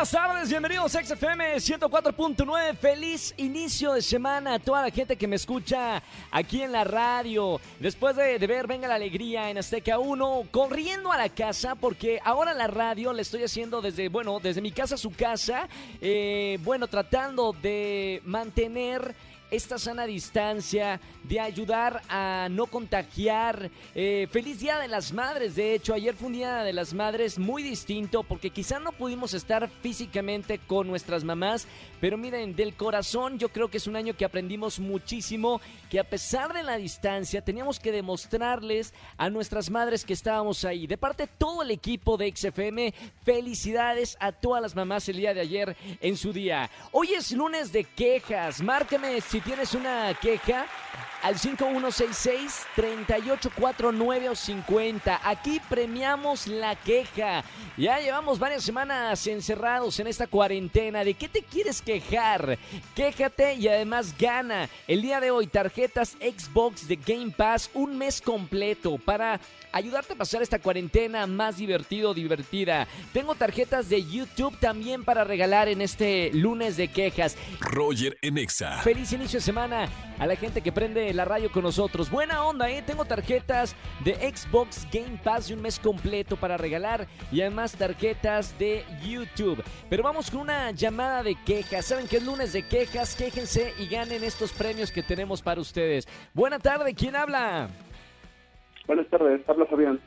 Buenas tardes, bienvenidos a XFM 104.9. Feliz inicio de semana a toda la gente que me escucha aquí en la radio. Después de, ver Venga la Alegría en Azteca 1, corriendo a la casa porque ahora la radio le estoy haciendo desde, bueno, desde mi casa a su casa. Eh, bueno, tratando de mantener esta sana distancia, de ayudar a no contagiar. Eh, feliz Día de las Madres, de hecho, ayer fue un Día de las Madres muy distinto porque quizá no pudimos estar físicamente con nuestras mamás, pero miren, del corazón yo creo que es un año que aprendimos muchísimo, que a pesar de la distancia teníamos que demostrarles a nuestras madres que estábamos ahí. De parte de todo el equipo de XFM, felicidades a todas las mamás el día de ayer en su día. Hoy es lunes de quejas, márcame si tienes una queja al 5166-3849 o 50. Aquí premiamos la queja. Ya llevamos varias semanas encerrados en esta cuarentena. ¿De qué te quieres quejar? Quéjate y además gana. El día de hoy tarjetas Xbox de Game Pass un mes completo para ayudarte a pasar esta cuarentena más divertido, divertida. Tengo tarjetas de YouTube también para regalar en este lunes de quejas. Roger en Exa. Feliz inicio de semana a la gente que prende la radio con nosotros. Buena onda, ¿eh? Tengo tarjetas de Xbox Game Pass de un mes completo para regalar y además tarjetas de YouTube. Pero vamos con una llamada de quejas. ¿Saben que es lunes de quejas? Quéjense y ganen estos premios que tenemos para ustedes. Buena tarde, ¿quién habla? Buenas tardes, habla Fabián.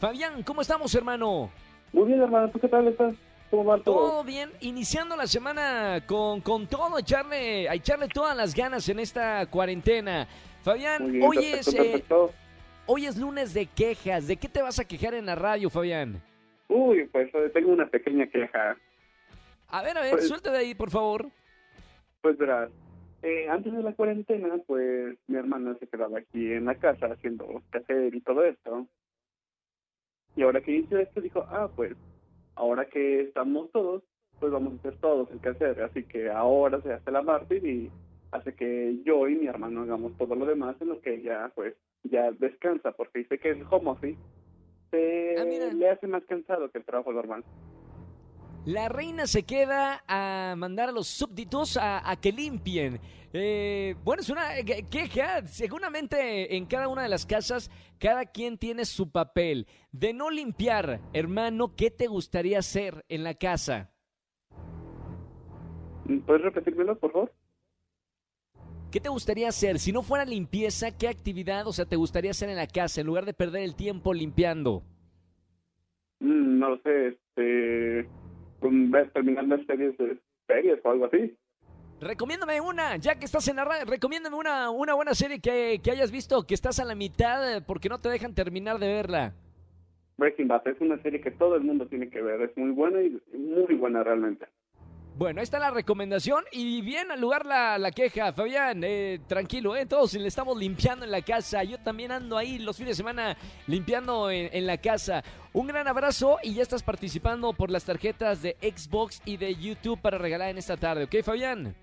Fabián, ¿cómo estamos, hermano? Muy bien, hermano, ¿tú qué tal estás? ¿Cómo va todo? Todo bien, iniciando la semana con, con todo, echarle, a echarle todas las ganas en esta cuarentena. Fabián, bien, hoy, perfecto, es, eh, hoy es lunes de quejas. ¿De qué te vas a quejar en la radio, Fabián? Uy, pues eh, tengo una pequeña queja. A ver, a ver, Pues- suelta de ahí, por favor. Pues verás, eh, antes de la cuarentena, pues mi hermana se quedaba aquí en la casa haciendo quehacer y todo esto. Y ahora que hizo esto, dijo, ah, pues, ahora que estamos todos, pues vamos a hacer todos el quehacer. Así que ahora se hace la mártir y hace que yo y mi hermano hagamos todo lo demás en lo que ella, pues, ya descansa, porque dice que el home office se Ah, le hace más cansado que el trabajo normal. La reina se queda a mandar a los súbditos a, a que limpien. Eh, bueno, es una queja. Seguramente en cada una de las casas, cada quien tiene su papel. De no limpiar, hermano, ¿qué te gustaría hacer en la casa? ¿Puedes repetírmelo, por favor? ¿Qué te gustaría hacer? Si no fuera limpieza, ¿qué actividad, o sea, te gustaría hacer en la casa en lugar de perder el tiempo limpiando? Mm, no lo sé, este, ver- terminar las series de series o algo así. Recomiéndame una, ya que estás en la radio, recomiéndame una, una buena serie que, que hayas visto, que estás a la mitad porque no te dejan terminar de verla. Breaking Bad es una serie que todo el mundo tiene que ver, es muy buena y muy buena realmente. Bueno, ahí está la recomendación y bien al lugar la, la queja, Fabián, eh, tranquilo, eh, todos le estamos limpiando en la casa, yo también ando ahí los fines de semana limpiando en, en la casa. Un gran abrazo y ya estás participando por las tarjetas de Xbox y de YouTube para regalar en esta tarde, ¿ok, Fabián?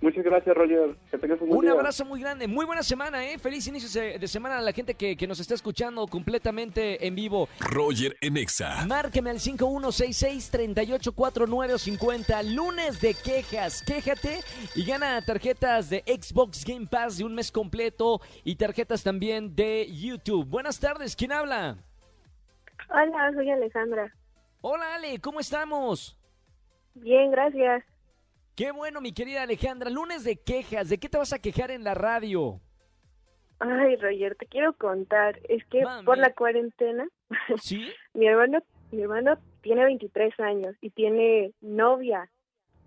Muchas gracias, Roger. Que tengas un buen Un día. abrazo muy grande, muy buena semana, ¿eh? Feliz inicio de semana a la gente que, que nos está escuchando completamente en vivo. Roger en Exa. Márqueme al 5166-384950. Lunes de quejas. Quéjate y gana tarjetas de Xbox Game Pass de un mes completo y tarjetas también de YouTube. Buenas tardes, ¿quién habla? Hola, soy Alejandra. Hola Ale, ¿cómo estamos? Bien, gracias. Qué bueno, mi querida Alejandra. Lunes de quejas. ¿De qué te vas a quejar en la radio? Ay, Roger, te quiero contar. Es que Mami. por la cuarentena, ¿Sí? mi hermano, mi hermano tiene 23 años y tiene novia.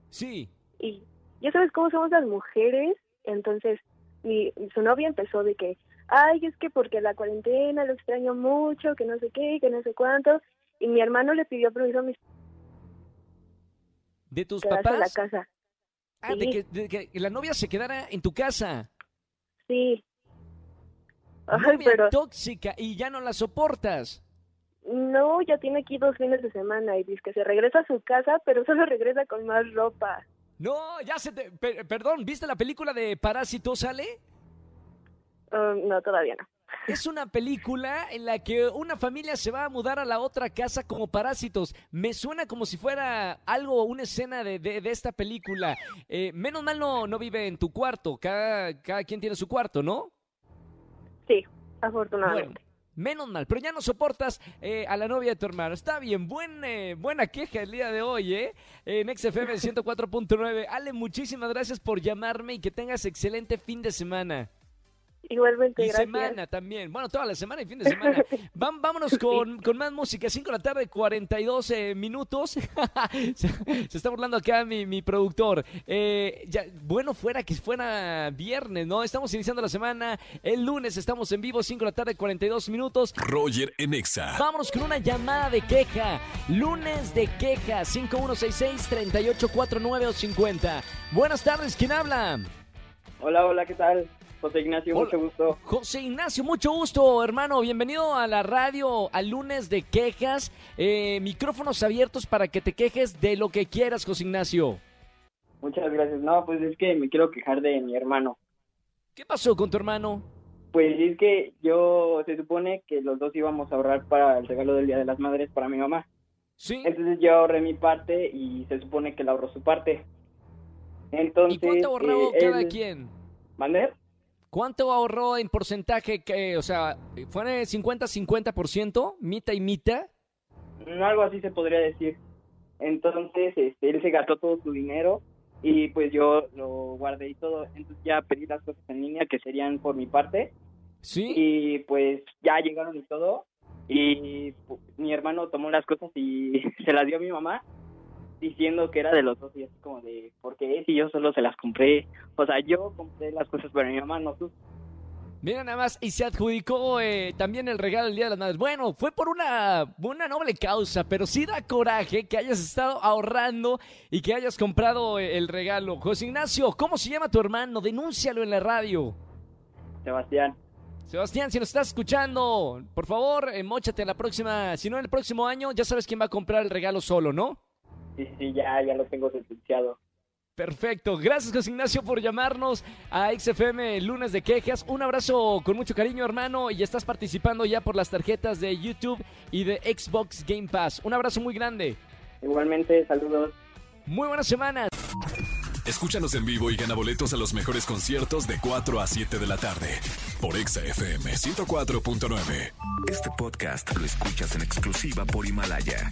Sí. Y ya sabes cómo somos las mujeres. Entonces, mi, su novia empezó de que, ay, es que porque la cuarentena lo extraño mucho, que no sé qué, que no sé cuánto. Y mi hermano le pidió permiso a mis ¿De tus quedarse en la papás? casa. Ah, de que, de que la novia se quedara en tu casa. Sí, Ay, Novia pero tóxica y ya no la soportas. no, ya tiene aquí dos fines de semana y dice que se regresa a su casa, pero solo regresa con más ropa. No, ya se te... per- perdón, ¿viste la película de Parásito, sale? Um, no, todavía no. Es una película en la que una familia se va a mudar a la otra casa como parásitos. Me suena como si fuera algo, una escena de, de- de esta película. Eh, menos mal no, no vive en tu cuarto. Cada, cada quien tiene su cuarto, ¿no? Sí, Bueno, afortunadamente. menos mal. Pero ya no soportas eh, a la novia de tu hermano. Está bien, buen, eh, buena queja el día de hoy, ¿eh? En XFM 104.9. Ale, muchísimas gracias por llamarme y que tengas excelente fin de semana. Igualmente, Y gracias. semana también. Bueno, toda la semana y fin de semana. Vam- vámonos con, con más música. 5 de la tarde, 42 eh, minutos. se, se está burlando acá mi, mi productor. Eh, ya, bueno, fuera que fuera viernes, ¿no? Estamos iniciando la semana. El lunes estamos en vivo, 5 de la tarde, 42 minutos. Roger en Exa. Vámonos con una llamada de queja. Lunes de queja, 5166-3849 o 50. Buenas tardes, ¿quién habla? Hola, hola, ¿qué tal? José Ignacio, Hola. mucho gusto. José Ignacio, mucho gusto, hermano. Bienvenido a la radio, al lunes de quejas. Eh, micrófonos abiertos para que te quejes de lo que quieras, José Ignacio. Muchas gracias. No, pues es que me quiero quejar de mi hermano. ¿Qué pasó con tu hermano? Pues es que yo se supone que los dos íbamos a ahorrar para el regalo del Día de las Madres para mi mamá. Sí. Entonces yo ahorré mi parte y se supone que él ahorró su parte. Entonces, ¿Y cuánto ahorró eh, cada él- quien? ¿Mande? ¿Cuánto ahorró en porcentaje? Que, o sea, ¿fue 50-50%? ¿Mita y mita? No, algo así se podría decir. Entonces, este, él se gastó todo su dinero y pues yo lo guardé y todo. Entonces ya pedí las cosas en línea que serían por mi parte. Sí. y pues ya llegaron y todo y pu- mi hermano tomó las cosas y se las dio a mi mamá diciendo que era de los dos y así como de ¿por qué si yo solo se las compré? O sea, yo compré las cosas para mi mamá, no tú. Mira nada más, y se adjudicó eh, también el regalo del Día de las Madres. Bueno, fue por una, una noble causa, pero sí da coraje que hayas estado ahorrando y que hayas comprado eh, el regalo. José Ignacio, ¿cómo se llama tu hermano? Denúncialo en la radio. Sebastián. Sebastián, si nos estás escuchando, por favor, eh, móchate la próxima, si no el próximo año, ya sabes quién va a comprar el regalo solo, ¿no? Sí, sí, ya, ya lo tengo sentenciado. Perfecto. Gracias, José Ignacio, por llamarnos a XFM Lunes de Quejas. Un abrazo con mucho cariño, hermano. Y estás participando ya por las tarjetas de YouTube y de Xbox Game Pass. Un abrazo muy grande. Igualmente, saludos. Muy buena semana. Escúchanos en vivo y gana boletos a los mejores conciertos de 4 a 7 de la tarde por Exa FM 104.9. Este podcast lo escuchas en exclusiva por Himalaya.